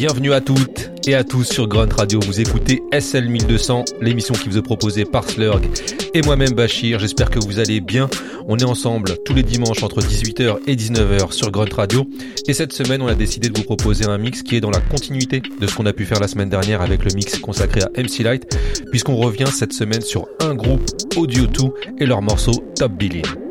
Bienvenue à toutes et à tous sur Grunt Radio. Vous écoutez SL 1200, l'émission qui vous est proposée par Slurg et moi-même Bachir. J'espère que vous allez bien. On est ensemble tous les dimanches entre 18h et 19h sur Grunt Radio. Et cette semaine, on a décidé de vous proposer un mix qui est dans la continuité de ce qu'on a pu faire la semaine dernière avec le mix consacré à MC Light, puisqu'on revient cette semaine sur un groupe Audio 2 et leur morceau Top Billing.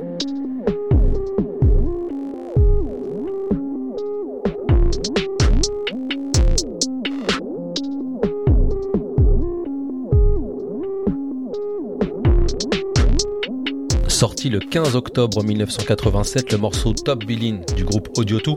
Le 15 octobre 1987, le morceau Top Billin du groupe Audio 2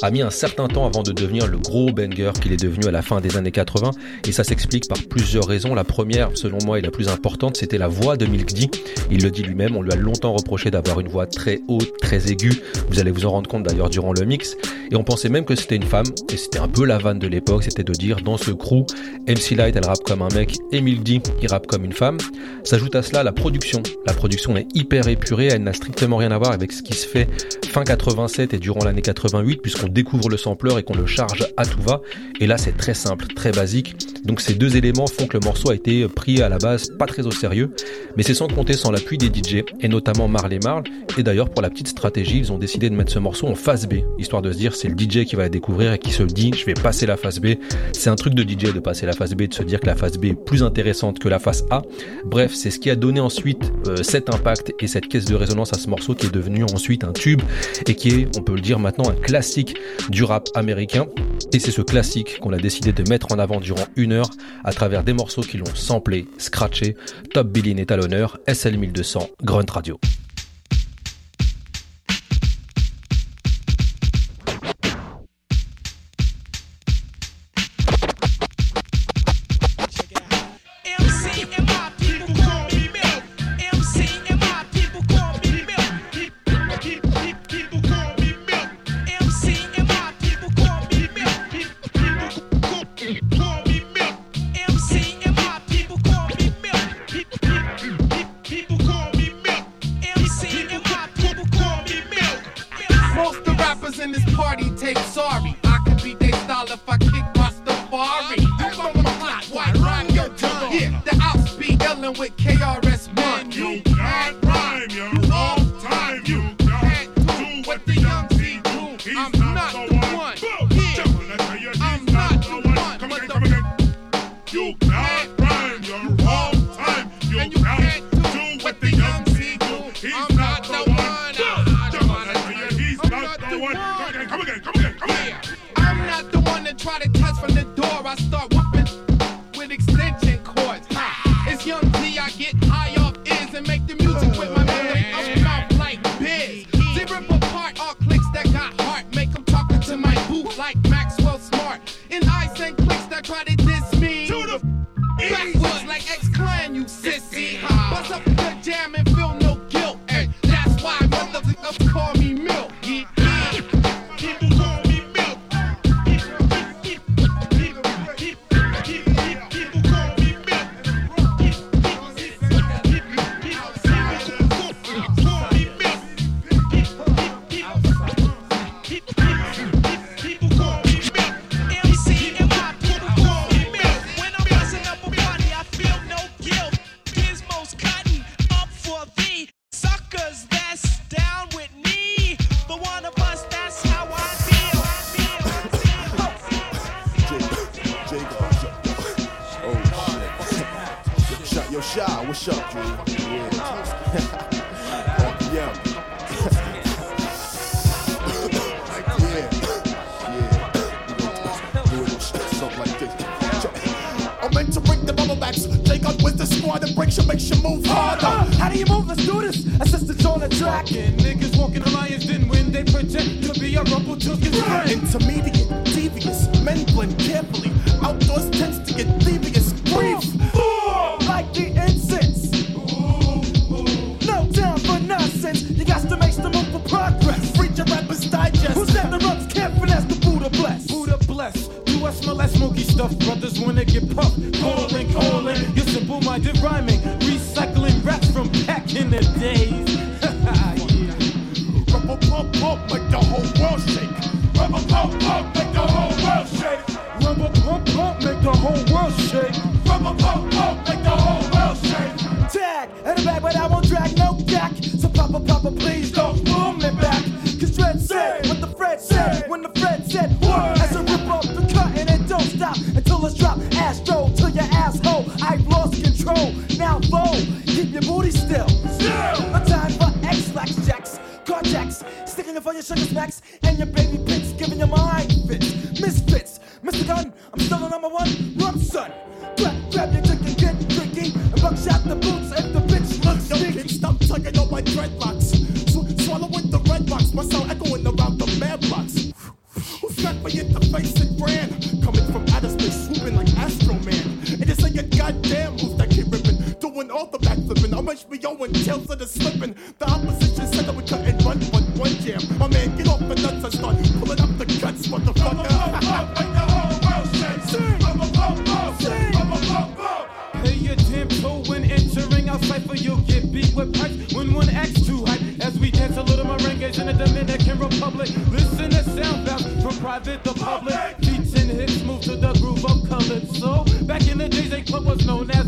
a mis un certain temps avant de devenir le gros banger qu'il est devenu à la fin des années 80 et ça s'explique par plusieurs raisons. La première, selon moi, et la plus importante, c'était la voix de Milk D. Il le dit lui-même, on lui a longtemps reproché d'avoir une voix très haute, très aiguë. Vous allez vous en rendre compte d'ailleurs durant le mix. Et on pensait même que c'était une femme et c'était un peu la vanne de l'époque, c'était de dire dans ce crew, MC Light elle rappe comme un mec et Milk D il rappe comme une femme. S'ajoute à cela la production. La production est hyper épurée, elle n'a strictement rien à voir avec ce qui se fait fin 87 et durant l'année 88 puisqu'on découvre le sampler et qu'on le charge à tout va. Et là, c'est très simple, très basique. Donc ces deux éléments font que le morceau a été pris à la base pas très au sérieux. Mais c'est sans compter sans l'appui des DJ, et notamment Marley Marl. Et d'ailleurs, pour la petite stratégie, ils ont décidé de mettre ce morceau en phase B, histoire de se dire c'est le DJ qui va la découvrir et qui se dit je vais passer la phase B. C'est un truc de DJ de passer la phase B, de se dire que la phase B est plus intéressante que la phase A. Bref, c'est ce qui a donné ensuite euh, cet impact et cette caisse de résonance à ce morceau qui est devenu ensuite un tube et qui est, on peut le dire maintenant, un classique du rap américain. Et c'est ce classique qu'on a décidé de mettre en avant durant une heure à travers des morceaux qui l'ont samplé, scratché. Top Billy est à l'honneur, SL 1200, Grunt Radio. Pump, pump, make the track. And niggas walking the lion's den when they project to be a rumble whole world shake. Rubber pump, pump, make the whole world shake.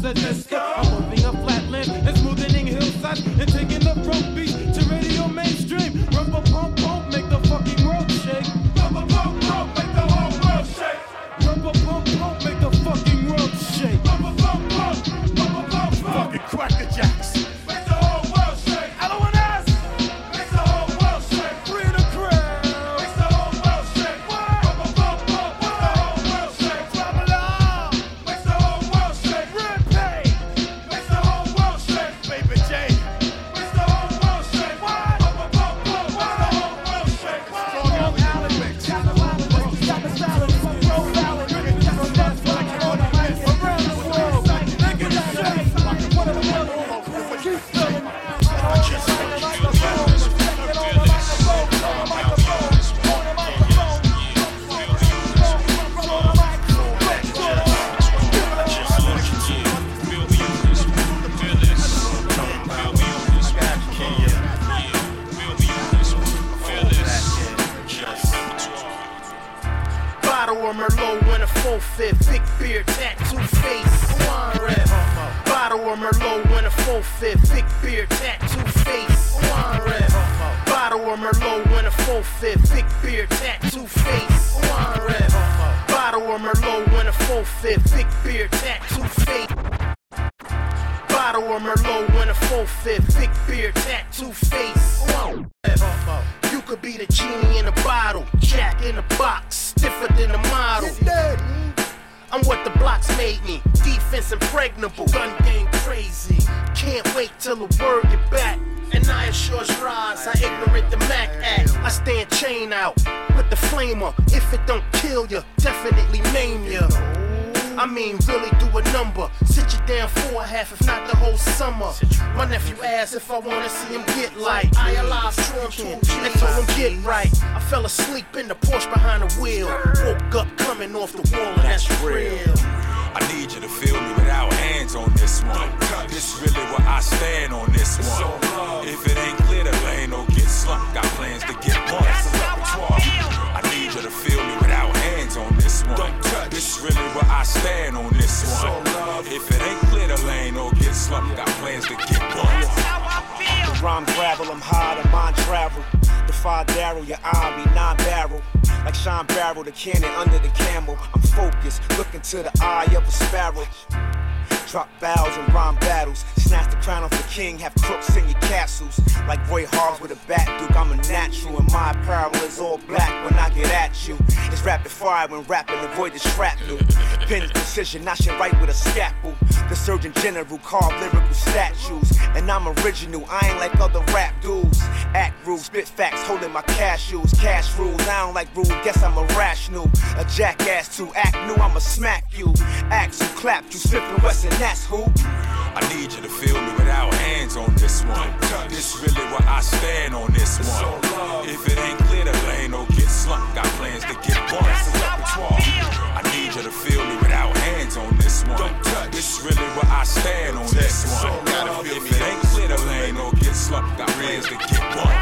Disco. I'm moving a flatland and smoothing hillsides and taking the wall, and that's real. I need you to feel me without hands on this one. This really where I stand on this one. If it ain't clear, the lane don't get slumped. Got plans to get one. I need you to feel me without hands on this one. This really where I stand on this one. If it ain't clear, the lane don't get slumped. Got plans to get one. The rhyme gravel, I'm high, the mind travel. Defy Daryl, your army, nine barrel. Like Sean Barrel, the cannon under the camel. I'm focused, looking to the eye of a sparrow. Drop bows and rhyme battles. Snatch the crown off the king, have crooks in your castles. Like Roy Hobbs with a bat duke, I'm a natural. And my apparel is all black when I get at you. It's rapid fire when rapping, avoid the shrapnel. Pin precision, I should write with a scalpel. The Surgeon General carved lyrical statues. And I'm original, I ain't like other rap dudes. Act rules, spit facts, holding my cashews. Cash rules, I don't like rules, guess I'm irrational. A jackass to act new, I'ma smack you. Axe who clapped you, and Wesson, that's who. I need you to feel me without hands on this one. This really where I stand on this one. If it ain't clear, the lane don't get slumped. Got plans to get one. I need you to feel me without hands on this one. This really where I stand on this one. If it ain't clear, the lane don't get slumped. Got plans to get one.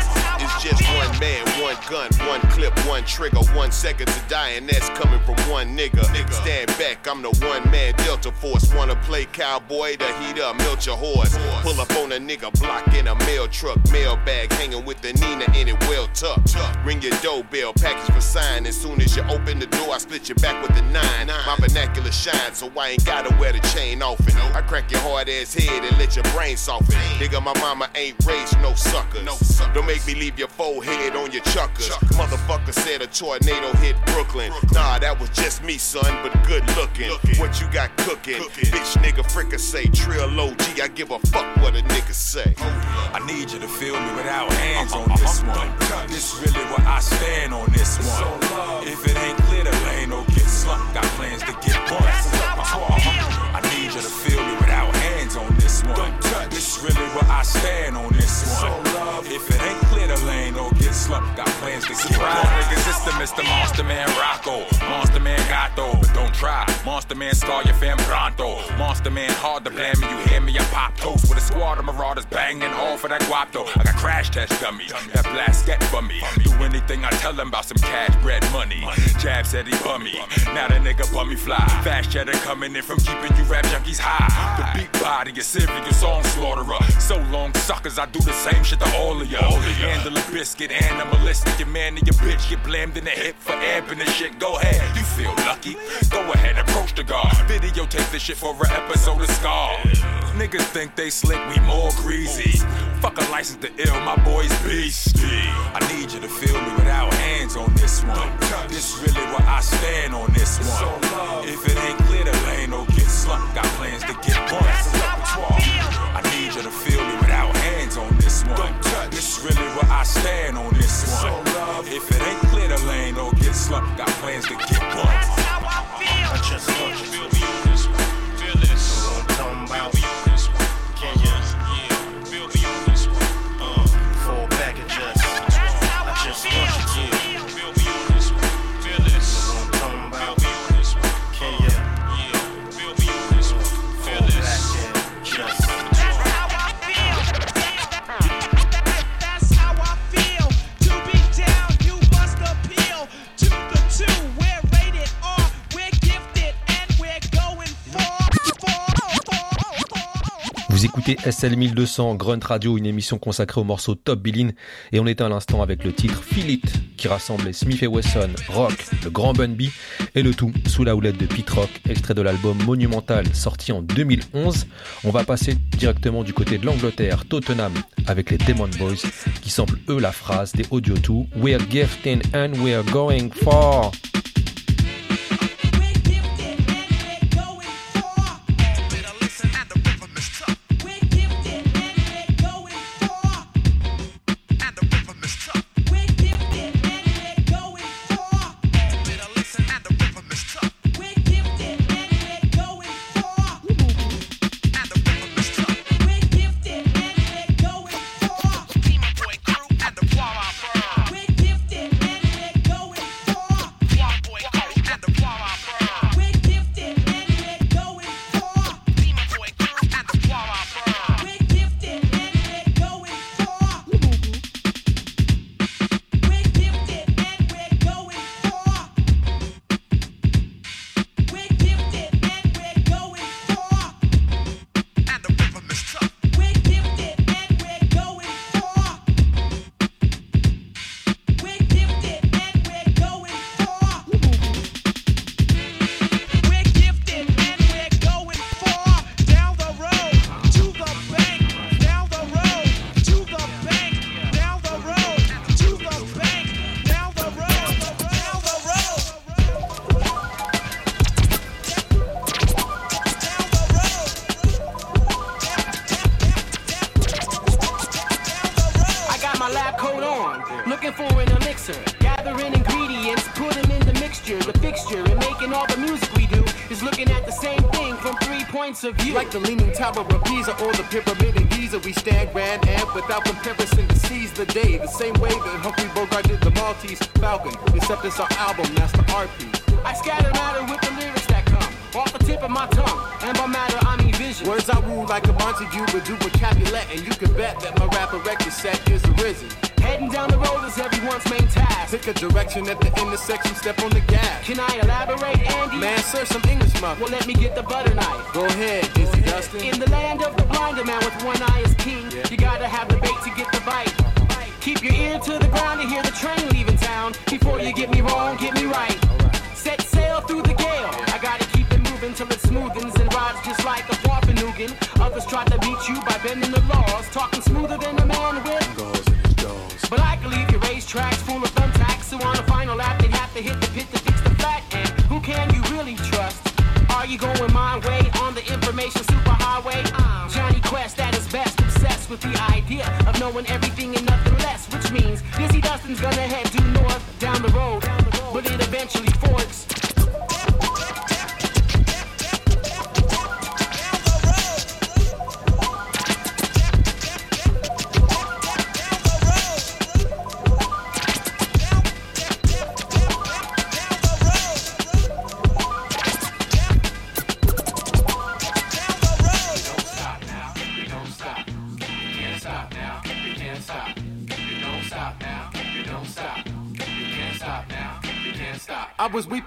Just one man, one gun, one clip, one trigger, one second to die, and that's coming from one nigga. nigga. Stand back, I'm the one man Delta Force. Wanna play cowboy to heat up, melt your horse. Pull up on a nigga block in a mail truck, mail bag hanging with the Nina in it, well tucked. Ring your doorbell, package for sign. As soon as you open the door, I split your back with the nine. My vernacular shines, so I ain't gotta wear the chain often. I crack your hard ass head and let your brain soften. Nigga, my mama ain't raised no suckers. Don't make me leave your forehead on your chuckers. Motherfucker said a tornado hit Brooklyn. Nah, that was just me, son, but good looking. What you got cooking? Bitch, nigga, fricka say trill low G. I give a fuck what a nigga say. I need you to feel me without hands on this one. This really what I stand to get Surprise, niggas, it's the Mr. Monster Man Rocco. Monster Man Gato, try. Monster Man scar your fam pronto. Monster Man hard to blame me. You hear me? I pop toast with a squad of marauders banging all for that guapo. I got crash test dummies that blast get for me. Do anything I tell them about some cash bread money. Jab said he bummy. Now the nigga bummy fly. Fast cheddar coming in from keeping you rap junkies high. The beat body is serious song slaughterer. So long suckers, I do the same shit to all of y'all. Handle a biscuit, animalistic. Your man and your bitch get blamed in the hip for amping the shit. Go ahead, you feel lucky. Go ahead, and approach the guard. Videotape this shit for an episode of Scar. Niggas think they slick, we more greasy. Fuck a license to ill, my boy's beastie. I need you to feel me without hands on this one. This really where I stand on this one. If it ain't clear, the lane don't get slumped. Got plans to get bust. I need you to feel me without hands on this one. This really where I stand on this one. If it ain't clear, the lane don't get slumped. Got plans to get bust. Just écoutez SL 1200 Grunt Radio, une émission consacrée au morceau Top Billin et on était à l'instant avec le titre Feel qui rassemblait Smith et Wesson, Rock, le grand Bun B et le tout sous la houlette de Pete Rock, extrait de l'album Monumental sorti en 2011. On va passer directement du côté de l'Angleterre, Tottenham, avec les Demon Boys qui samplent eux la phrase des Audio 2 We're gifting and we're going for. In the land of the blinder man with one eye is king, you gotta have the bait to get the bite. Keep your ear to the ground to hear the train leaving town. Before you get me wrong, get me right. Set sail through the gale. I gotta keep it moving till it smoothens and rides just like a Farfanugan. Others try to beat you by bending the laws, talking smoother than a man with but I can leave your racetracks full of thumbtacks. So on the final lap, they'd have to hit the pit to fix the flat. And who can you really trust? Are you going my way on the information superhighway? Um, Jonny Quest at his best, obsessed with the idea of knowing everything and nothing less. Which means Dizzy Dustin's gonna head due north down the road, but it eventually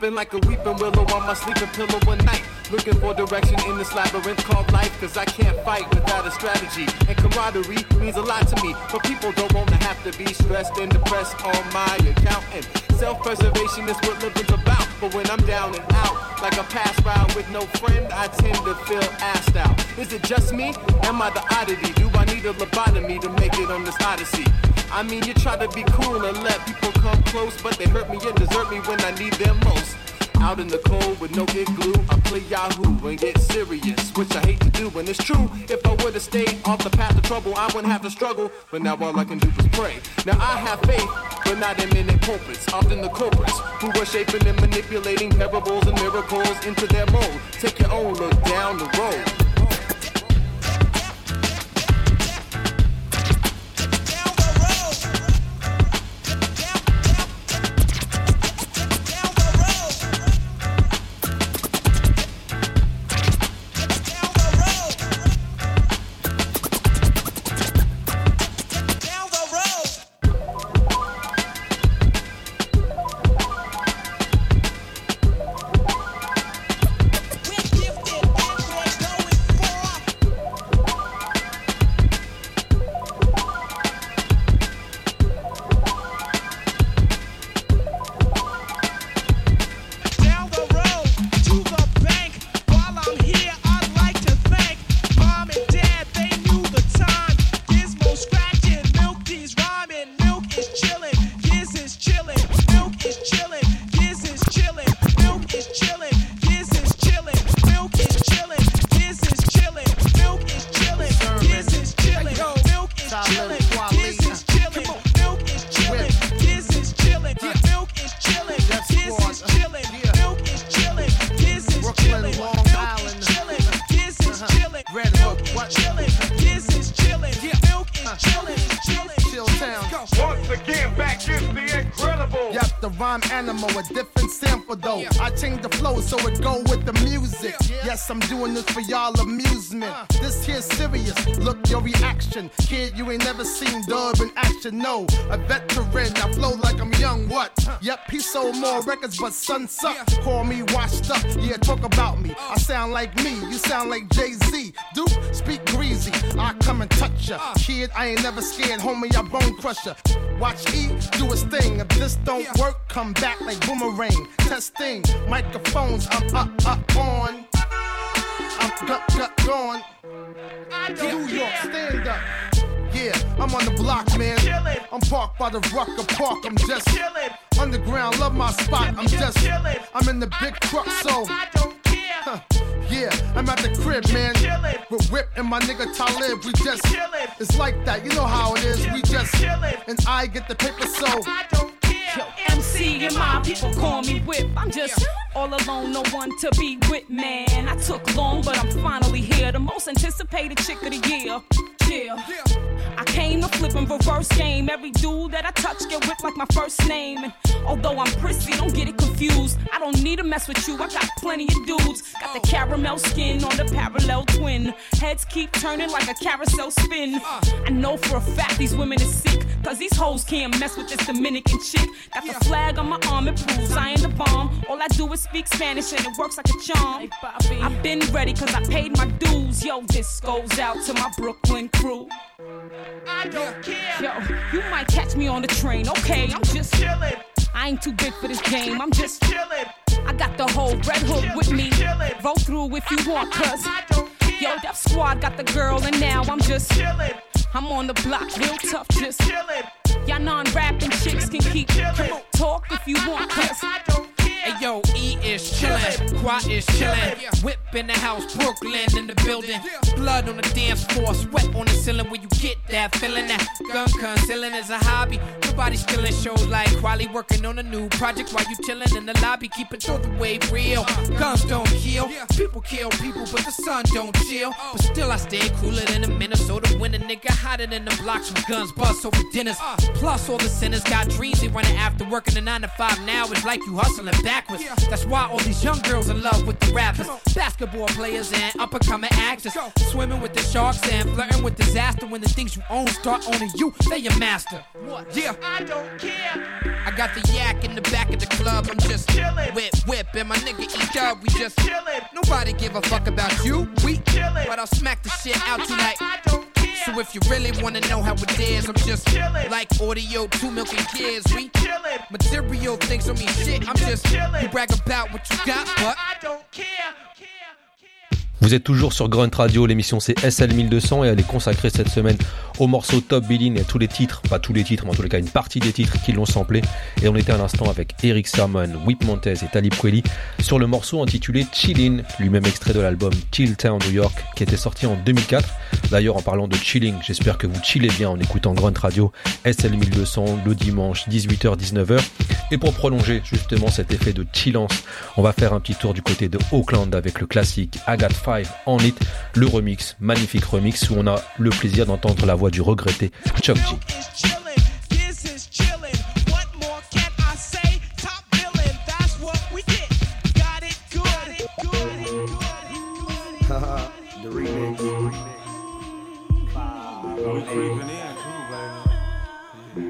Like a weeping willow on my sleeping pillow one night. Looking for direction in this labyrinth called life, cause I can't fight without a strategy. And camaraderie means a lot to me, but people don't wanna have to be stressed and depressed on my account. And self preservation is what living's about. But when I'm down and out, like a past ride with no friend, I tend to feel assed out. Is it just me? Am I the oddity? Do I need a lobotomy to make it on this odyssey? I mean, you try to be cool and let people come close, but they hurt me and desert me when I need them most. Out in the cold with no get glue, I play Yahoo and get serious, which I hate to do. And it's true, if I would've stayed off the path of trouble, I wouldn't have to struggle. But now all I can do is pray. Now I have faith, but not in many pulpits. Often the culprits who are shaping and manipulating parables and miracles into their mold. Take your own look down the road. Records, but son suck. Call me washed up. Yeah, talk about me. I sound like me. You sound like Jay Z. Duke, speak greasy. I come and touch ya. Kid, I ain't never scared. Homie, I bone crusher. Watch E do his thing. If this don't work, come back like boomerang. Testing microphones. I'm up, up on. I'm gut, gut, gone. New York, stand up. Yeah, I'm on the block, man. I'm parked by the Rucker Park. I'm just underground. Love my spot. I'm just. I'm in the big truck, so. Huh. Yeah, I'm at the crib, man. With Whip and my nigga Talib, we just. chillin'. It's like that, you know how it is. We just. chillin'. And I get the paper, so. I don't care. Yo, MC and my people call me Whip. I'm just all alone, no one to be with, man. I took long, but I'm finally here. The most anticipated chick of the year. Yeah. I came to flip and reverse game. Every dude that I touch get whipped like my first name. And although I'm prissy, don't get it confused. I don't need to mess with you. I got plenty of dudes. Got the caramel skin on the parallel twin. Heads keep turning like a carousel spin. I know for a fact these women is sick. Cause these hoes can't mess with this Dominican chick. Got the flag on my arm, it proves I ain't the bomb. All I do is speak Spanish and it works like a charm. I've been ready cause I paid my dues. Yo, this goes out to my Brooklyn crew. I don't care. Yo, you might catch me on the train. Okay, I'm just chillin'. I ain't too big for this game. I'm just chillin'. I got the whole Red Hood with me. Roll through if you want, cuz. Yo, Def Squad got the girl, and now I'm just chillin'. I'm on the block, real tough, just chillin'. Y'all non-rapping chicks can keep talk if you want, cuz. Hey yo, E is chillin', Qua is chillin'. Whip in the house, Brooklyn in the building. Blood on the dance floor, sweat on the ceiling when you get that feeling. That gun concealing is a hobby. Nobody's killing shows like Kweli working on a new project while you chillin' in the lobby, keeping through the wave real. Guns don't kill, people kill people, but the sun don't chill. But still, I stay cooler than a Minnesota winter nigga, hotter than the blocks when guns bust over dinners. Plus, all the sinners got dreams they running after working the nine to five. Now it's like you hustling backwards. That's why all these young girls in love with the rappers, basketball players, and up and coming actors. Swimming with the sharks and flirting with disaster. When the things you own start owning you, they your master. What? Yeah, I don't care. I got the yak in the back of the club. I'm just chillin', whip, whip, and my nigga E Dub. We just chillin'. Nobody give a fuck about you. We chillin', but I'll smack the shit out you like. So if you really wanna know how it is, I'm just chillin'. like audio, two milking kids. We chillin'. Material things don't mean shit. I'm just you brag about what you got, but I don't care. Vous êtes toujours sur Grunt Radio, l'émission c'est SL1200 et elle est consacrée cette semaine au morceau Top Billing et à tous les titres, pas tous les titres, mais en les cas une partie des titres qui l'ont samplé. Et on était à l'instant avec Eric Sermon, Whip Montez et Talib Kweli sur le morceau intitulé Chillin, lui-même extrait de l'album Chill Town New York qui était sorti en 2004. D'ailleurs en parlant de chilling, j'espère que vous chillez bien en écoutant Grunt Radio SL1200 le dimanche 18h-19h. Et pour prolonger justement cet effet de chillance, on va faire un petit tour du côté de Oakland avec le classique Agatha 5 en it, le remix, magnifique remix où on a le plaisir d'entendre la voix du regretté Chuck G.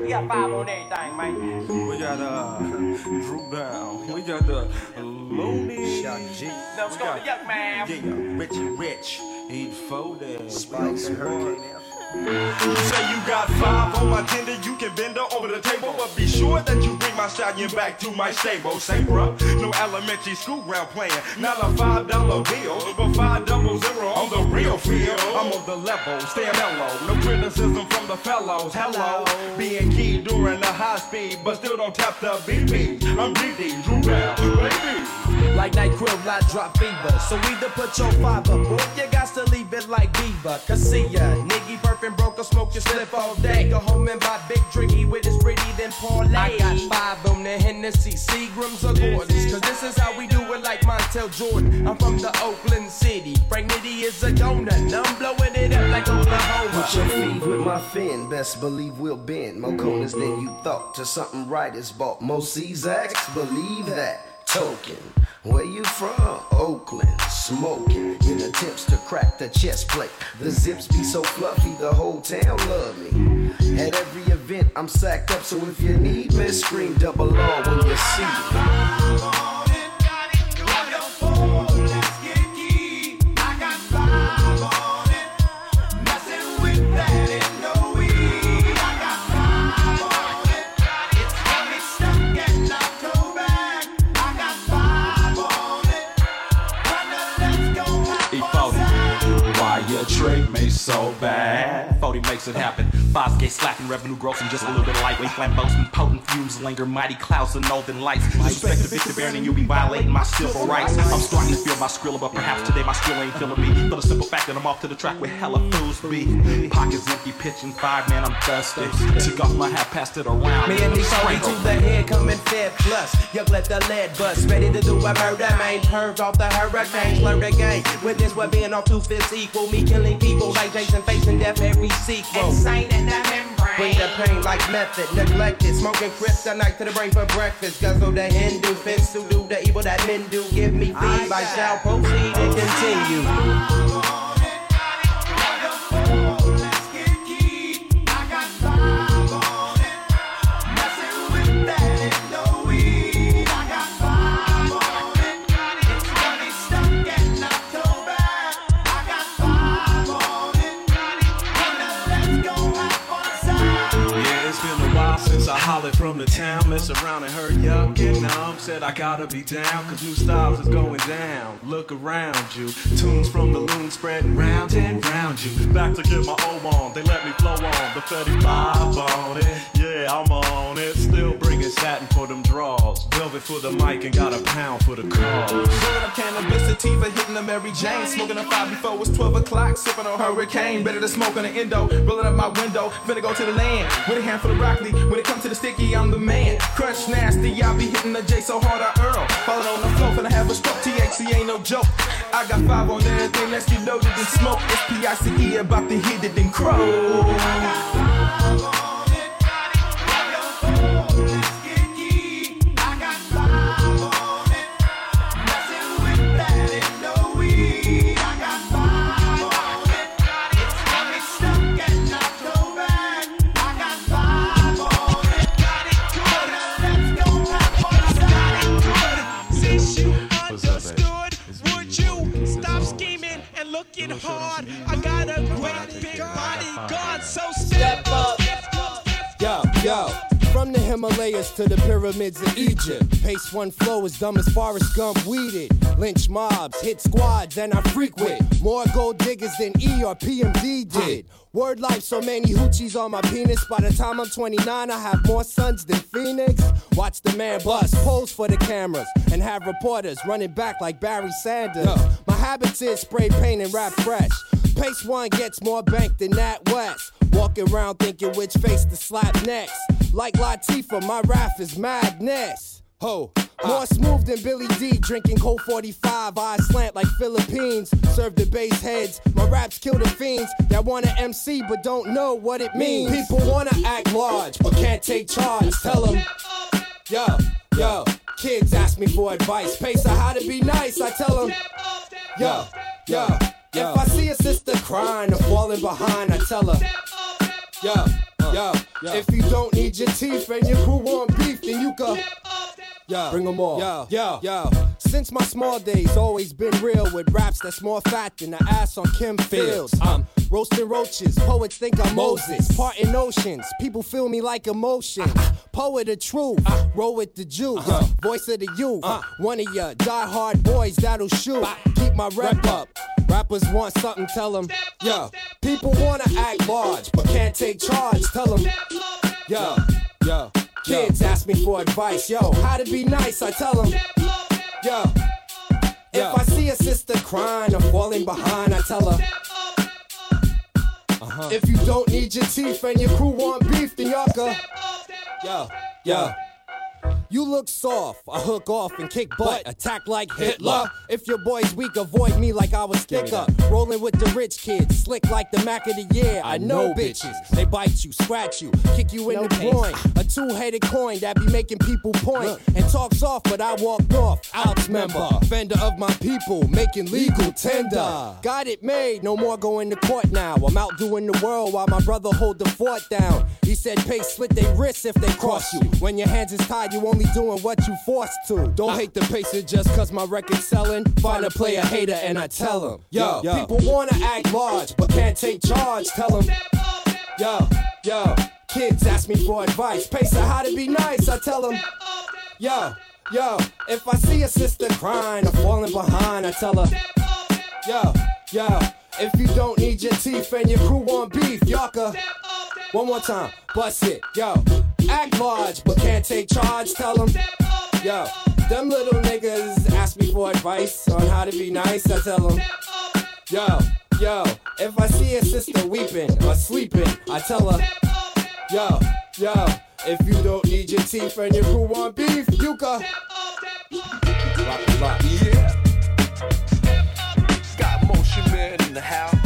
We got five on everything, man. We got uh, Dru Down. We got the Luniz. Shock G. Now let's go to Yuck Man. Yeah, Richie Rich. Eat folded. Spikes and Hurricane You say you got five on my tender, you can bend her over the table, but be sure that you bring my stallion back to my stable. Say, bruh, no elementary school ground playing, not a five dollar bill, but five double zero on the real field. I'm on the level, stay mellow, no criticism from the fellows. Hello, being key during the high speed, but still don't tap the BB. I'm DD, Drew Bell, baby. Like night crib, I drop fever. So either put your five up, or you got to leave it like Beaver. Cause see ya, nigga perfect broke, smoke your slip all day. Go home and buy big drinky with his pretty, then parlay. I got five on the Hennessy, Seagrams or Gordons. Cause this is how we do it like Montel Jordan. I'm from the Oakland City. Frank Nitty is a donut. Now I'm blowing it up like Oklahoma. Put your feet with my fin, best believe we'll bend. More corners than you thought, to something right is bought. Most Czaks, believe that. Token, where you from? Oakland, smoking. In attempts to crack the chest plate. The zips be so fluffy, the whole town love me. At every event, I'm sacked up, so if you need me, scream double R when you see me. Makes it happen. Five skate slacking, revenue gross, and just a little bit of lightweight flamboyant, potent fumes linger, mighty clouds of northern lights. Respect the Victor Baron, and you'll be violating my civil rights. I'm starting to feel my skrilla, but perhaps today my skrill ain't feeling me. For the simple fact that I'm off to the track with hella fools be. Pockets empty, pitching five, man, I'm thirsty. Took off my hat, passed it around. Me and these shorty to the head coming fair plus. Yuck, let the lead bust. Ready to do a murder, man. Purge off the hurricane. Slur the game. With this, what being off two fifths equal. Me killing people like like Jason facing death every sequel. Insane in the membrane. Bring the pain like method, neglected. Smoking kryptonite to the brain for breakfast. Guzzle the Hindu, to do the evil that men do. Give me feed, I shall proceed and continue. From the town, mess around and heard yuck and numb. Said I gotta be down, cause new styles is going down. Look around you, tunes from the loon spreading round and round you. Back to get my O on, they let me flow on. The 35 on it, yeah, I'm on it. Still bringing satin for them draws. Velvet for the mic and got a pound for the cause. Rolling up cannabis sativa, hitting the Mary Jane. Smoking a five before it's 12 o'clock. Sipping on hurricane. Better to smoke on the endo. Rolling up my window. Finna go to the land with a handful of broccoli. When it comes to the I'm the man. Crunch nasty, I be hitting the J so hard I earl. Falling on the floor, finna have a stroke. THC ain't no joke. I got five on everything, let's get loaded and smoke. It's P-I-C-E about to hit it and crow. Himalayas to the pyramids of Egypt. Pace one flow as dumb as Forrest Gump weeded. Lynch mobs, hit squads, and I frequent. More gold diggers than E or PMD did. Word life, so many hoochies on my penis. By the time I'm 29, I have more sons than Phoenix. Watch the man bust, pose for the cameras, and have reporters running back like Barry Sanders. My habits is spray paint and rap fresh. Pace one gets more bank than that West. Walking around thinking which face to slap next. Like Latifah, my rap is madness. Ho, more smooth than Billy Dee, drinking cold 45, eyes slant like Philippines. Serve the bass heads, my raps kill the fiends that wanna MC but don't know what it means. People wanna act large but can't take charge. Tell them, yo, yo, kids ask me for advice. Pace on how to be nice, I tell them, yo, yo, if I see a sister crying or falling behind, I tell her, yo, yo, if you don't need your teeth and your crew want beef, then you go. Yo, bring them all. Yo, yo, yo. Since my small days, always been real with raps that's more fat than the ass on Kim Fields. I'm roasting roaches, poets think I'm Moses. Parting oceans, people feel me like emotion. Poet of truth, roll with the Jew. Voice of the youth, one of ya die-hard boys that'll shoot. Keep my rep up. Rappers want something, tell them. Yo, people wanna act large, but can't take charge, tell them. Yo, yo. Kids ask me for advice, yo, how to be nice, I tell them. Yo, if I see a sister crying or falling behind, I tell her. Uh-huh. If you don't need your teeth and your crew want beef, then y'all go. Yo, yo. You look soft, I hook off and kick butt, attack like Hitler. If your boy's weak, avoid me like I was thicker. Rolling with the rich kids, slick like the Mac of the year. I know bitches, they bite you, scratch you, kick you in the groin. A two-headed coin that be making people point and talk soft, but I walked off. Outs member, fender of my people, making legal tender. Got it made, no more going to court now. I'm out doing the world while my brother hold the fort down. He said, pay slit they wrists if they cross you. When your hands is tied, you only doing what you forced to. Don't hate the pacer just cause my record's selling. Find a player hater and I tell him, yo, yo, people wanna act large but can't take charge. Tell them, yo, yo, kids ask me for advice. Pacer how to be nice, I tell them, yo, yo, if I see a sister crying or falling behind, I tell her, yo, yo, if you don't need your teeth and your crew want beef, yaka. One more time, bust it, yo. Act large, but can't take charge, tell them. Yo, them little niggas ask me for advice on how to be nice, I tell them. Yo, yo, if I see a sister weeping or sleeping, I tell her. Yo, yo, if you don't need your teeth and your crew want beef, you can. Rock, rock. Yeah. Got motion man in the house.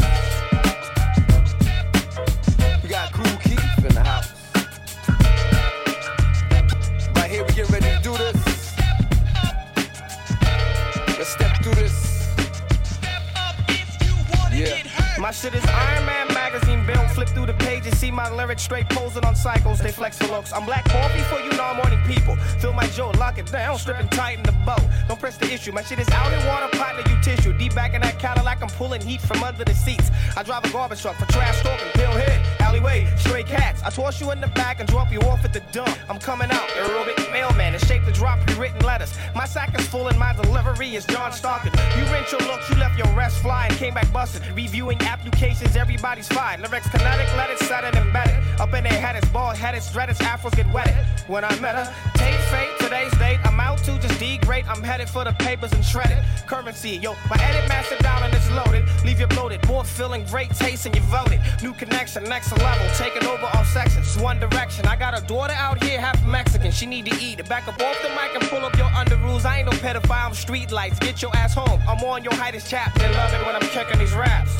Shit is Iron Man magazine built. Flip through the pages, see my lyrics straight posing on cycles. They flex for looks. I'm black coffee for you non-morning people. Fill my jaw, lock it down, stripping tight in the bow. Don't press the issue. My shit is out in water, partner, you tissue. Deep back in that Cadillac, I'm pulling heat from under the seats. I drive a garbage truck for trash talking, pill hit, alleyway, stray cats. I toss you in the back and drop you off at the dump. I'm coming out, aerobic mailman, it's shaped to drop you written letters. My sack is full and my delivery is John Stockton. You rent your looks, you left your rest fly and came back busted. Reviewing applications, everybody's fine. Lyrics kinetic, let it set it embedded. Up in their head, it's bald headed, dreaded, afros get wetted. When I met her, tape fate, today's date, I'm out to just degrade. I'm headed for the papers and shredded. Currency, yo, my edit master down and it's loaded. Leave you bloated, more feeling great taste and you voted. New connection, next level, taking over all sections. One direction. I got a daughter out here, half Mexican. She need to eat. Back up off the mic and pull up your under rules. I ain't no pedophile, I'm street lights. Get your ass home. I'm on your highest chap. They love it when I'm checking these raps.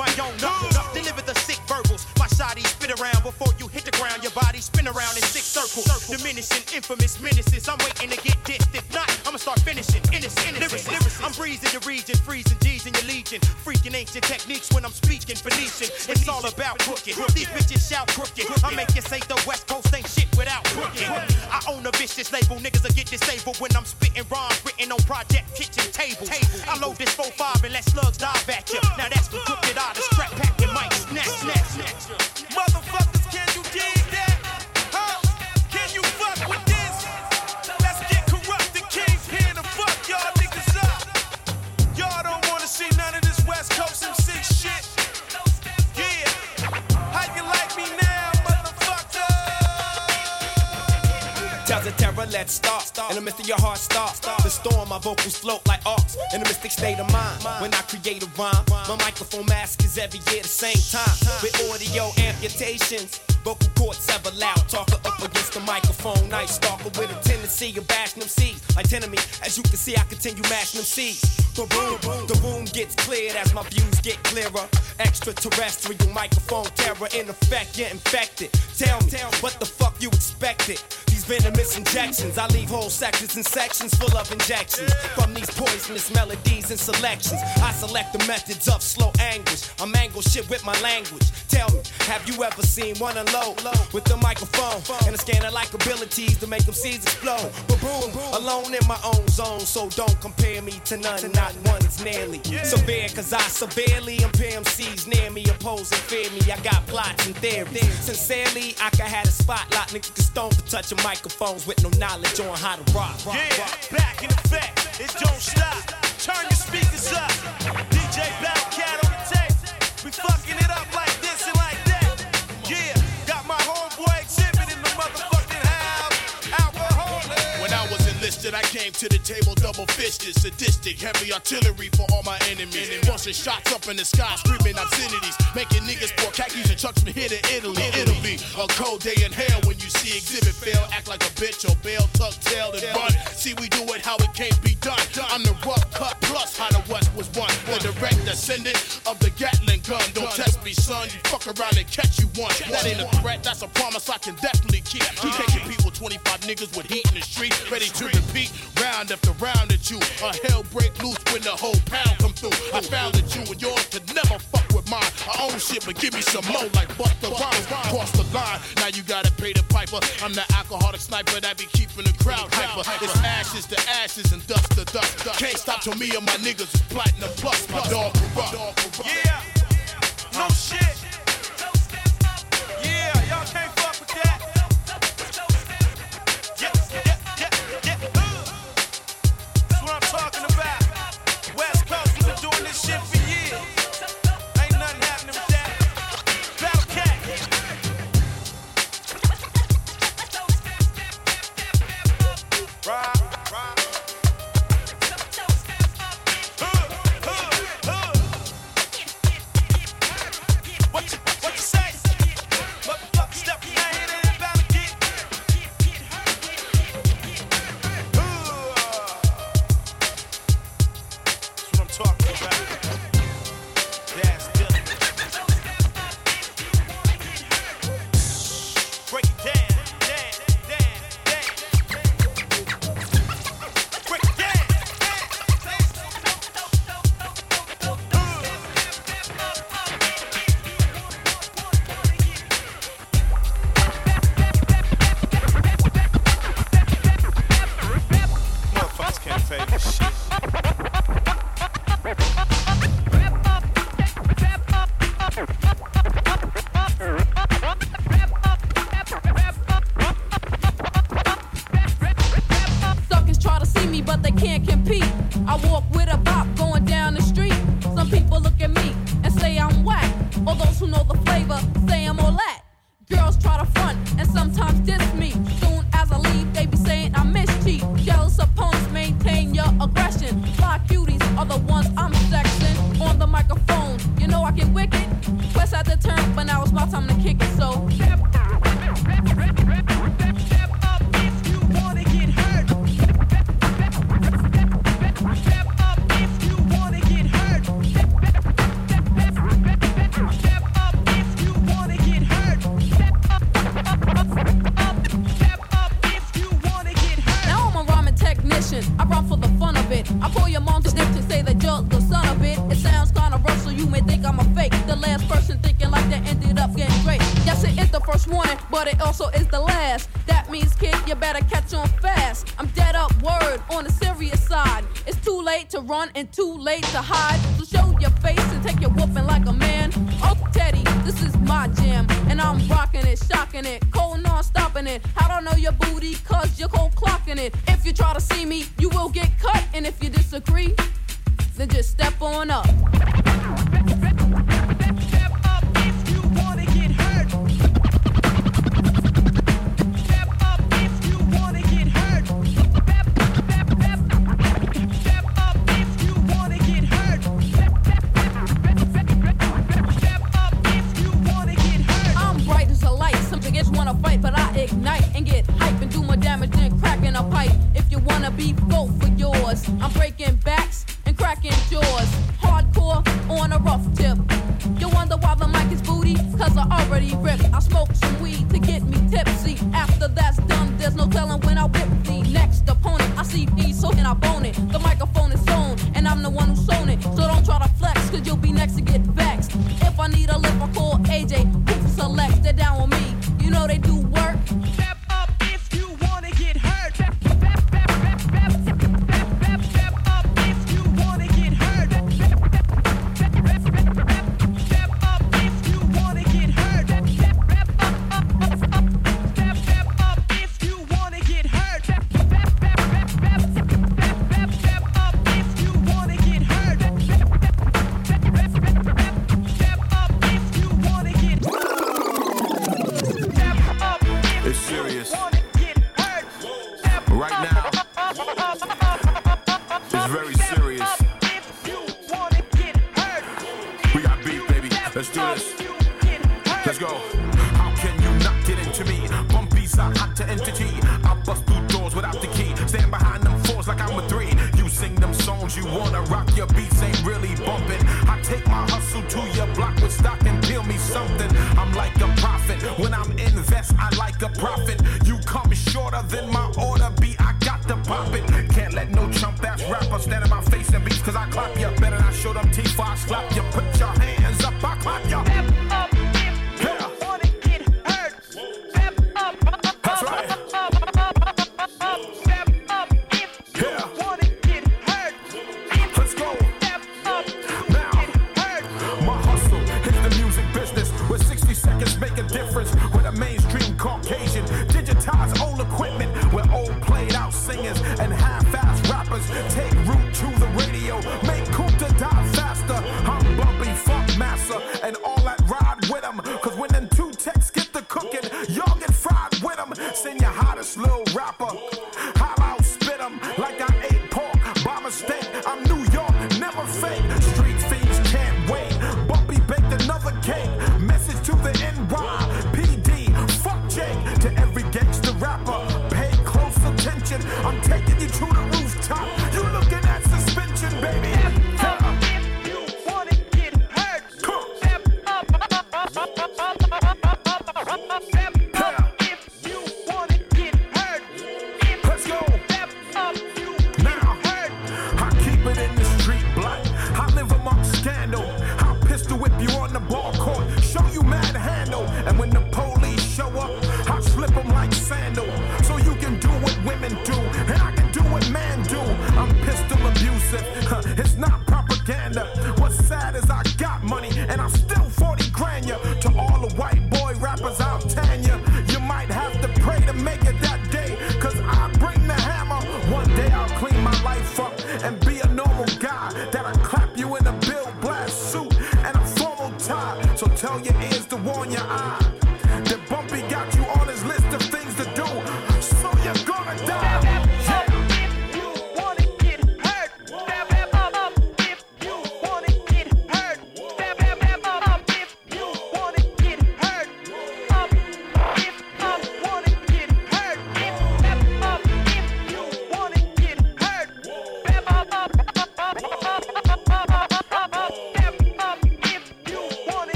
My own knuckles. Deliver the sick verbals, my shotty spit around before you hit the ground. Your body spin around in six circles. Diminishing infamous menaces. I'm waiting to get dissed. If not, I'ma start finishing. Innocent, innocent. I'm breezing your region, freezing G's in your legion. Freaking ancient techniques when I'm speaking Phoenician. It's all about crooked. These bitches shout crooked. I make you say the West Coast ain't shit without crooked. I own a vicious label. Niggas will get disabled when I'm spitting rhymes written on project tables. I load this 4-5 and let slugs dive at you. Now that's the crooked artist. In the midst of your heart, start. The storm, my vocals float like arcs. In a mystic state of mind. When I create a rhyme, my microphone mask is every year the same time. With audio amputations. Vocal cords ever loud, talker up against the microphone. Night stalker with a tendency of bashing them C's. Like me, as you can see, I continue mashing them C's. The boom, the room gets cleared as my views get clearer. Extraterrestrial microphone terror in effect, you're infected. Tell me, what the fuck you expected? These venomous injections, I leave whole sections and sections full of injections. From these poisonous melodies and selections, I select the methods of slow anguish. I mangle shit with my language. Tell me, have you ever seen one alone with the microphone and a scanner like abilities to make them seeds explode? But boom, alone in my own zone, so don't compare me to none, not one is nearly severe, cause I severely impair MCs near me, oppose and fear me. I got plots and theories. Sincerely, I could have a spotlight, nigga stone for touching microphones with no knowledge on how to rock. Yeah, back in effect, it don't stop. Turn your speakers up. DJ Bellcat came to the table double fisted, sadistic, heavy artillery for all my enemies. Busting shots up in the sky, screaming obscenities, making niggas pour khakis and chucks from here to Italy. It'll be a cold day in hell when you see exhibit fail, act like a bitch or bail, tuck tail and run. See, we do it how it can't be done. I'm the rough cut plus how the West was won. The direct descendant of the Gatling gun. Don't test me, son. You fuck around and catch you one. That ain't a threat, that's a promise I can definitely keep. Keep taking people 25 niggas with heat in the street, ready to repeat Round after round at you. A hell break loose when the whole pound come through. I found that you and yours could never fuck with mine. I own shit, but give me some more like bust the Rhymes. Cross the line, now you gotta pay the piper. I'm the alcoholic sniper that be keeping the crowd hyper. It's ashes to ashes and dust to dust. Can't stop till me and my niggas is platinum plus. My dog corrupt. Yeah, no shit. late to high. I bone it. The microphone is on, and I'm the one who's sold.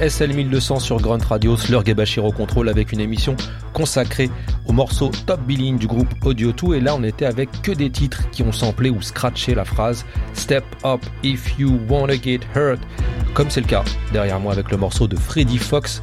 SL 1200 sur Grunt Radio, Slur Gabashiro Control avec une émission consacrée au morceau Top Billing du groupe Audio 2 et là on était avec que des titres qui ont samplé ou scratché la phrase Step up if you wanna get hurt comme c'est le cas derrière moi avec le morceau de Freddy Fox.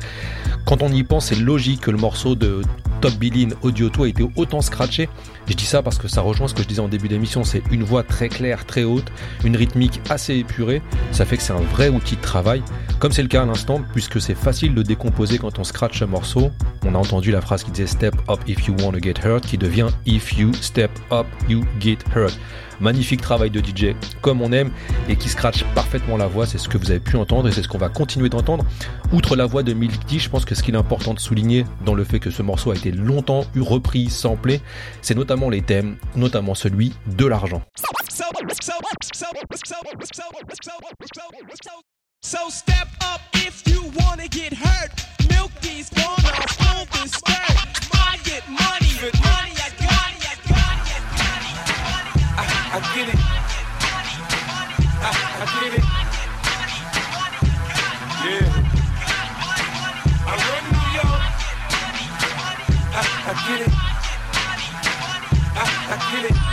Quand on y pense, c'est logique que le morceau de Top Billin Audio 2 a été autant scratché. Je dis ça parce que ça rejoint ce que je disais en début d'émission, c'est une voix très claire, très haute, une rythmique assez épurée, ça fait que c'est un vrai outil de travail, comme c'est le cas à l'instant, puisque c'est facile de décomposer quand on scratch un morceau. On a entendu la phrase qui disait Step up if you wanna get hurt, qui devient If you step up, you get hurt. Magnifique travail de DJ, comme on aime, et qui scratch parfaitement la voix, c'est ce que vous avez pu entendre et c'est ce qu'on va continuer d'entendre. Outre la voix de Milky, je pense que ce qu'il est important de souligner dans le fait que ce morceau a été longtemps repris, samplé, c'est notamment les thèmes, notamment celui de l'argent. So, step up if you wanna get hurt. Milky's gonna hold this skirt. I get money, money, I got it, I got it, I got it. I, I get it. I, I get it. Yeah. I run New York. I, I get it. I, I get it.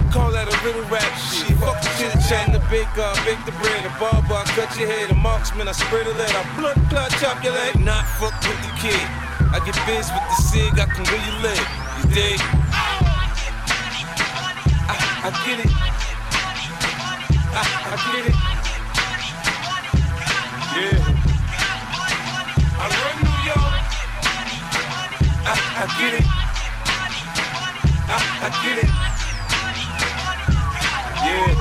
call that a little rap shit. Fuck the chit chat the big up, bake the bread, the barber, I cut your head, a marksman, I spread a lead, I blood clot, chop your leg. Not fuck with the kid. I get biz with the cig, I can really live. You dig? I, I get it. I, I get it. Yeah. I run New York. I, I get it. I, I get it. Yeah,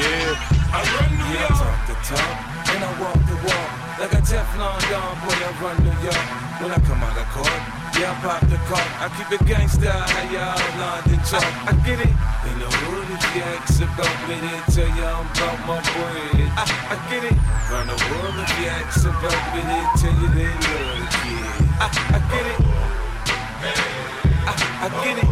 yeah. I run New York. Yeah, I talk the talk and I walk the walk. Like a Teflon don, boy, I run New York. When I come out of court, yeah, I pop the car. I keep it gangsta, how y'all London talk. I get it. In the hood, if you ask about me, tell you I'm about my bread. I, I get it. Run the world, if you ask about me, tell you they love it. Yeah, I, I get it. I, I get it.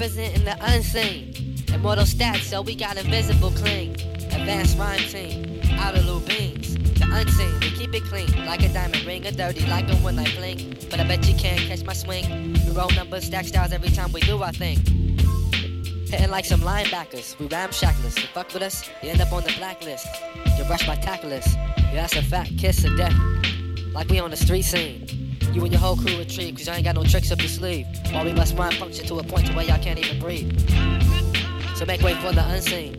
representing the unseen. Immortal stats, so we got invisible cling. Advanced rhyme team, outer loop beams. The unseen, we keep it clean, like a diamond ring, or dirty like a one night fling. But I bet you can't catch my swing. We roll numbers, stack styles every time we do our thing. Hitting like some linebackers, we ramshacklers. You fuck with us, you end up on the blacklist. You rush my tacklers, yeah, that's a fat kiss of death. Like we on the street scene. You and your whole crew retreat, cause you ain't got no tricks up your sleeve. While we must run function to a point to where y'all can't even breathe. So make way for the unseen.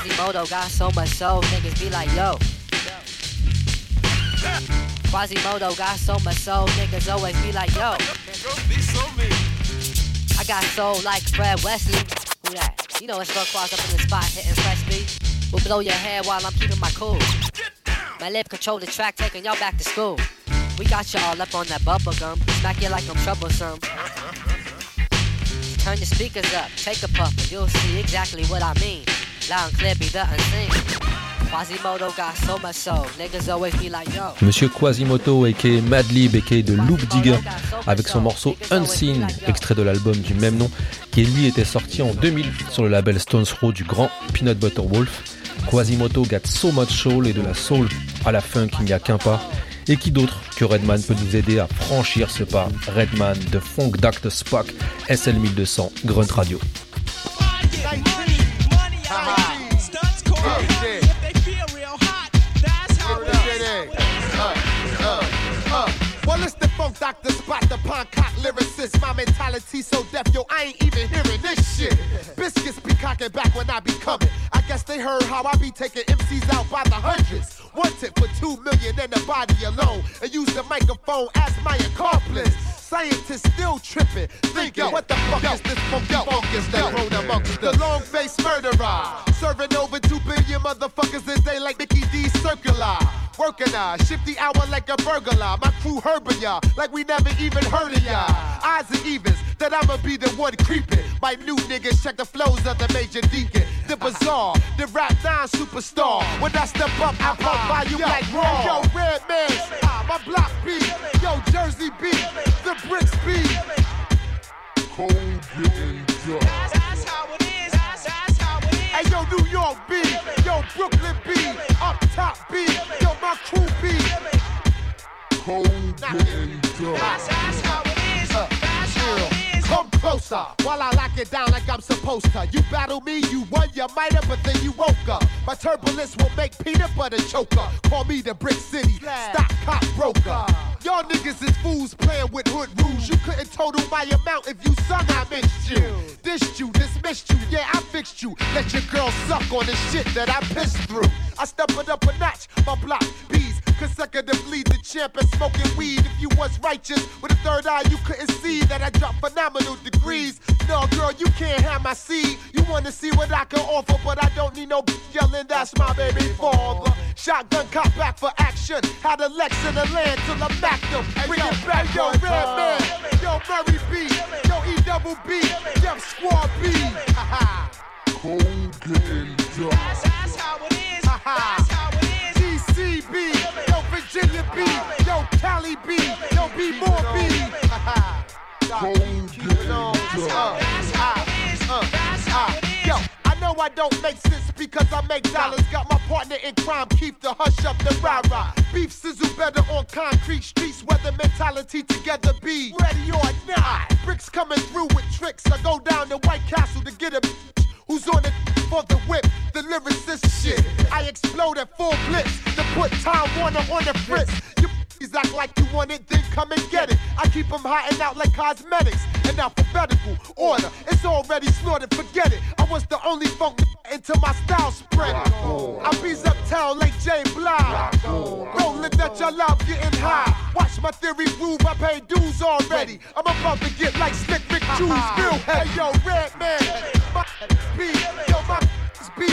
Quasimoto got so much soul, niggas be like, yo. Quasimoto got so much soul, niggas always be like, yo. I got soul like Fred Wesley. Who that? You know it's Quas up in the spot hitting fresh beat. Will blow your head while I'm keeping my cool. My lip control the track, taking y'all back to school. We got you all up on that bubble gum. Smack you like I'm troublesome. Turn your speakers up, take a puff, and you'll see exactly what I mean. Quasimodo. Monsieur Quasimoto, aka Madlib, aka de Loop Digger, avec son morceau Unseen, extrait de l'album du même nom, qui lui était sorti en 2000 sur le label Stones Throw du grand Peanut Butter Wolf. Quasimoto got so much soul et de la soul à la funk, il n'y a qu'un pas. Et qui d'autre que Redman peut nous aider à franchir ce pas? Redman de Funk Dr. Spock, SL 1200, Grunt Radio. Well, it's the doctor spot, the Poncock lyricist. My mentality so deaf, yo, I ain't even hearing this shit. Biscuits be cocking back when I be coming. I guess they heard how I be taking MCs out by the hundreds. One tip for two million and the body alone. And use the microphone as my accomplice. Scientists still tripping, thinking, what the fuck is this funky fungus that grown amongst the long faced murderer? Serving over two billion motherfuckers a day like Mickey D circular. Working uh, shifty hour like a burglar. My crew herbing ya like we never even heard of ya. Odds and evens that I'ma be the one creeping. My new niggas check the flows of the major deacon. The bizarre, the rap down superstar. When I step up, I pump by you like raw. Yo, Redman, ah, my block beat. Yo, Jersey beat, the bricks beat. Cold getting. That's how it is. Hey, yo, New York beat. Yo, Brooklyn beat. Uptop beat. Yo, my crew beat. Cold dark. That's, that's how it is. Uh, that's how it is. Come closer while I lock it down like I'm supposed to. You battle me, you won, you might have, but then you woke up. My turbulence will make peanut butter choker. Call me the Brick City stock cop broker. Y'all niggas is fools playing with hood rules. You couldn't total my amount if you sung I missed you. Dished you, dismissed you, yeah, I fixed you. Let your girl suck on the shit that I pissed through. I step it up a notch, my block bees consecutively the champ and smoking weed. If you was righteous with a third eye, you couldn't see that I dropped phenomenal degrees. No, girl, you can't have my seed. You wanna see what I can offer, but I don't need no yelling. That's my baby father. Shotgun cop back for action. Had a Lex in the land till I macked them. Bring it back, yo, Red uh. Man, yo, Murray B, yo, E double B, Def Squad B. Ha ha. Cold getting dark. That's how it is. Ha ha. That's how it is. DCB, yo, Virginia B, yo, Cali B, yo, B more B. Ha ha. Cold getting dark. I don't make sense because I make dollars. Got my partner in crime, keep the hush up the rah rah. Beef sizzle better on concrete streets, weather mentality together be ready or not. Bricks coming through with tricks. I go down to White Castle to get a Who's on it for the whip? The lyricist shit. I explode at full blitz to put Time Warner on the fritz. You He's act like you want it, then come and get it. I keep them hiding out like cosmetics. In alphabetical order, it's already slaughtered, forget it. I was the only funk until my style spread. I bees uptown like Jay Blige. Rolling that your love getting high. Watch my theory prove I paid dues already. I'm about to get like Slick Rick Jews, real. Hey, yo, Redman, my B, yo, my B,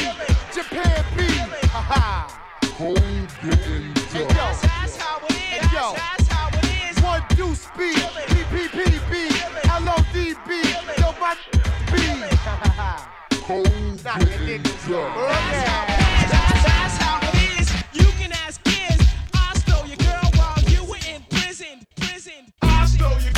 Japan B. Ha ha. Cold getting dark. Yo, that's how it is. One deuce B, PPPB, LODB, yo, my B. That's how it is. You can ask kids. I stole your girl while you were in prison. Prison. I stole your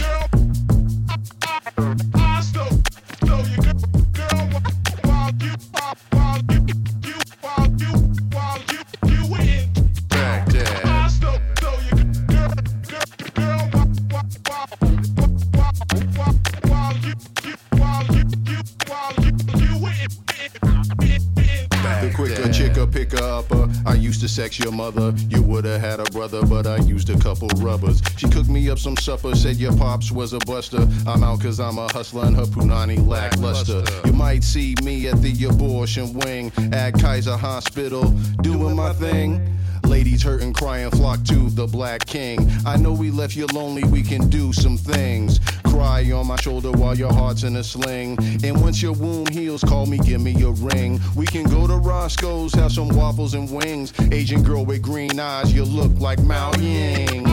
I used to sex your mother. You would've had a brother, but I used a couple rubbers. She cooked me up some supper, said your pops was a buster. I'm out cause I'm a hustler and her punani lackluster. You might see me at the abortion wing at Kaiser Hospital doing my thing. Ladies hurting, crying, flock to the black king. I know we left you lonely, we can do some things. Cry on my shoulder while your heart's in a sling. And once your wound heals, call me, give me your ring. We can go to Roscoe's, have some waffles and wings. Asian girl with green eyes, you look like Mao Ying.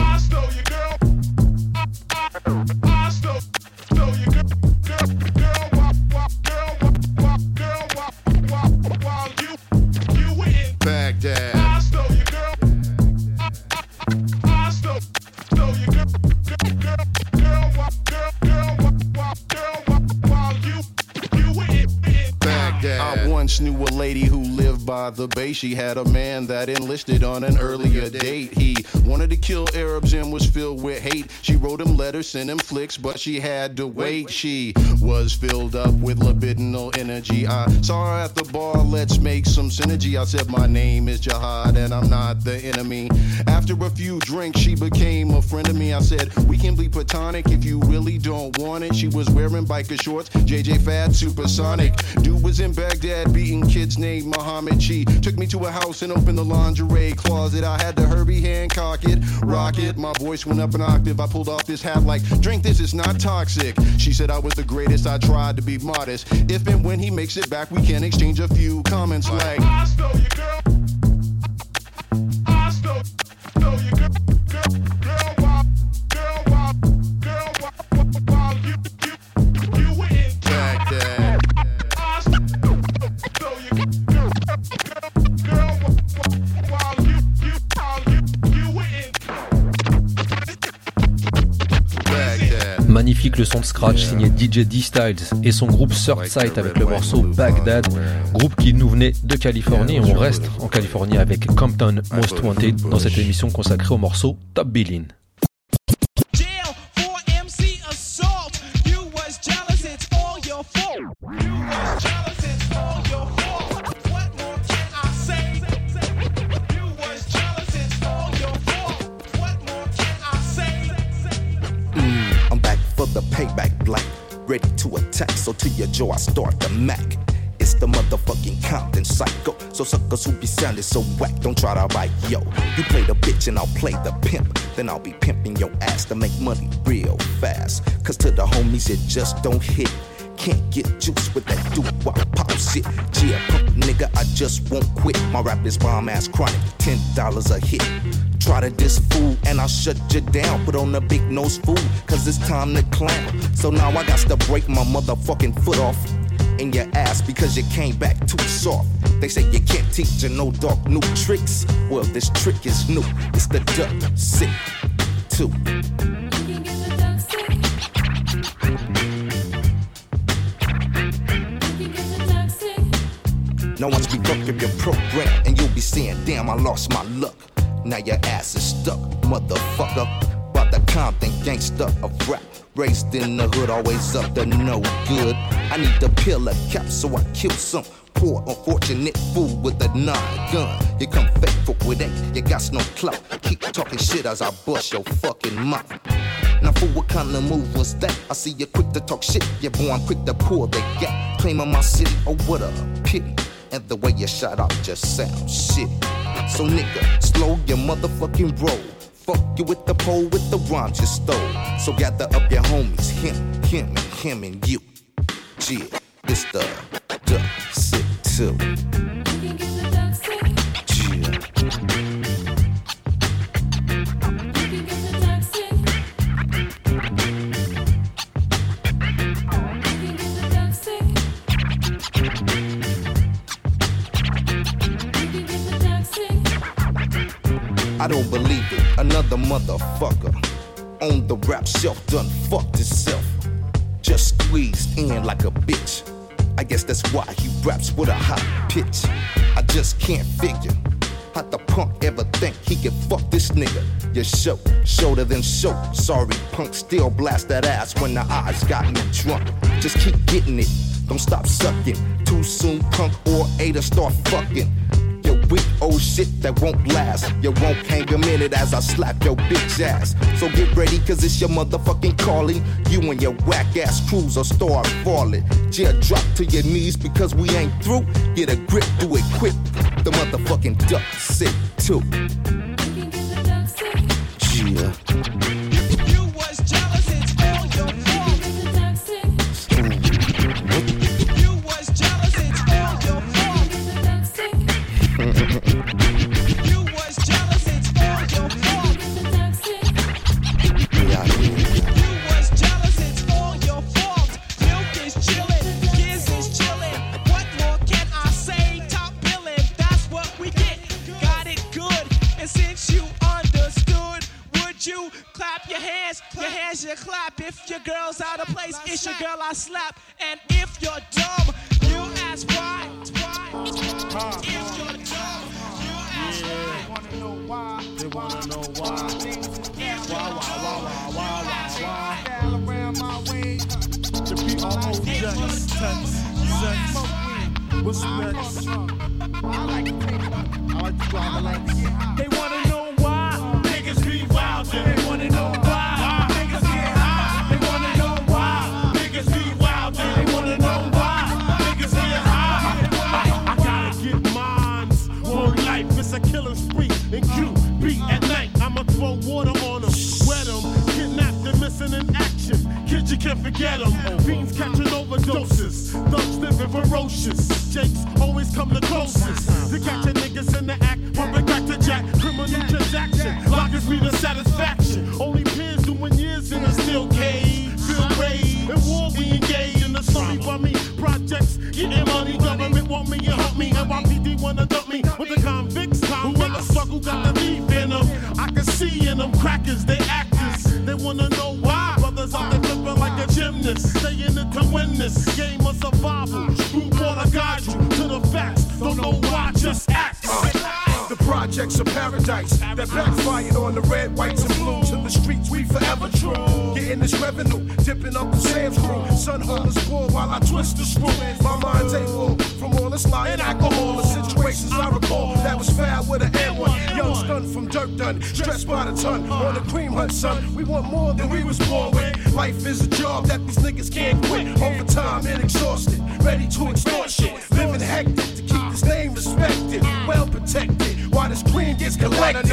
The bay. She had a man that enlisted on an earlier date. He wanted to kill Arabs and was filled with hate. She wrote him letters, sent him flicks, but she had to wait. She was filled up with libidinal energy. I saw her at the bar, let's make some synergy. I said, My name is Jihad and I'm not the enemy. After a few drinks, she became a friend of me. I said, We can be platonic if you really don't want it. She was wearing biker shorts, JJ Fad Supersonic. Dude was in Baghdad beating kids named Muhammad. She took me to a house and opened the lingerie closet. I had to Herbie Hancock it, rock it. My voice went up an octave. I pulled off this hat like, drink this, it's not toxic. She said I was the greatest. I tried to be modest. If and when he makes it back, we can exchange a few comments like. I stole your girl. Scratch signé DJ D-Styles et son groupe Sight avec le morceau Baghdad, groupe qui nous venait de Californie. On reste en Californie avec Compton Most Wanted dans cette émission consacrée au morceau Top Billin. Ready to attack, so to your jaw I start the Mac. It's the motherfucking Compton psycho. So suckers who be sounding so whack, don't try to write yo. You play the bitch and I'll play the pimp. Then I'll be pimping your ass to make money real fast. Cause to the homies it just don't hit. Can't get juice with that do wop pop shit. Yeah, punk nigga, I just won't quit. My rap is bomb ass chronic, ten dollars a hit. Try to diss fool and I'll shut you down. Put on a big nose fool, cause it's time to clown. So now I got to break my motherfucking foot off in your ass because you came back too soft. They say you can't teach you no dog new tricks. Well, this trick is new. It's the duck sick too. No one's be fucking your program, and you'll be saying, damn, I lost my luck. Now your ass is stuck, motherfucker. By the Compton gangster of rap. Raised in the hood, always up to no good. I need to peel a cap, so I kill some poor, unfortunate fool with a nine gun. You come faithful with it, you got no clout. Keep talking shit as I bust your fucking mouth. Now, fool, what kind of move was that? I see you quick to talk shit, boy, I'm quick to pull the gap. Claiming my city, oh, what a pity. And the way you shut up just sounds shitty. So, nigga, slow your motherfucking roll. Fuck you with the pole with the rhymes you stole. So gather up your homies, him, him, and him and you. Yeah, this the duck sit too. I don't believe it. Another motherfucker on the rap shelf done fucked himself. Just squeezed in like a bitch. I guess that's why he raps with a hot pitch. I just can't figure how the punk ever think he can fuck this nigga. You show, shoulder than show. Sorry, punk still blast that ass when the eyes got me drunk. Just keep getting it, don't stop sucking. Too soon, punk or A to start fucking. Weak old shit that won't last. You won't hang a minute as I slap your bitch ass. So get ready, cause it's your motherfucking calling. You and your whack ass crews will start falling. Yeah, drop to your knees because we ain't through. Get a grip, do it quick. The motherfucking duck sick too. Yeah. I slap. And if you're dumb, you ask why. If you're dumb, you ask why. They wanna know why. They wanna know why, why, why, why, why, why, why? The beat almost jets, tense, sense. What's next? I like to drive. You can't forget them. Fiends catching overdoses. Thugs living ferocious. Jakes always come the closest. To catching niggas in the act, pumping back to jack. Criminal transaction. Lockers be the satisfaction. Only peers doing years in a steel cage. Feel raised. And war we engage in the sorry me. Projects getting money. Government want me and help me. NYPD wanna dump me with the convicts. Who wanna struggle got the beef in them. I can see in them crackers, they actors. They wanna know win this game of survival. Screw water guide you to the facts. Don't know why, just act. The projects of paradise that backfired on the red, whites, and blues. In the streets, we forever true. Getting this revenue, dipping up the Sam's crew. Sun holders poor while I twist the screw. My mind's able from all this lying alcohol. I recall that was foul with an N1. Young stun from dirt done, stressed by the ton. On the cream hunt, son. We want more than we was born with. Life is a job that these niggas can't quit. Overtime and exhausted, ready to extort shit. Living hectic to keep this name respected, well protected. While this cream gets collected.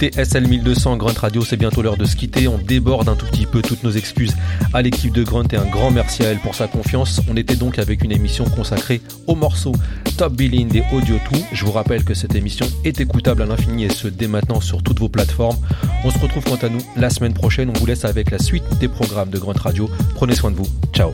écoutez SL1200 Grunt Radio, c'est bientôt l'heure de se quitter. On déborde un tout petit peu toutes nos excuses à l'équipe de Grunt et un grand merci à elle pour sa confiance. On était donc avec une émission consacrée aux morceaux Top Billing des Audio 2. Je vous rappelle que cette émission est écoutable à l'infini et ce dès maintenant sur toutes vos plateformes. On se retrouve quant à nous la semaine prochaine. On vous laisse avec la suite des programmes de Grunt Radio. Prenez soin de vous. Ciao.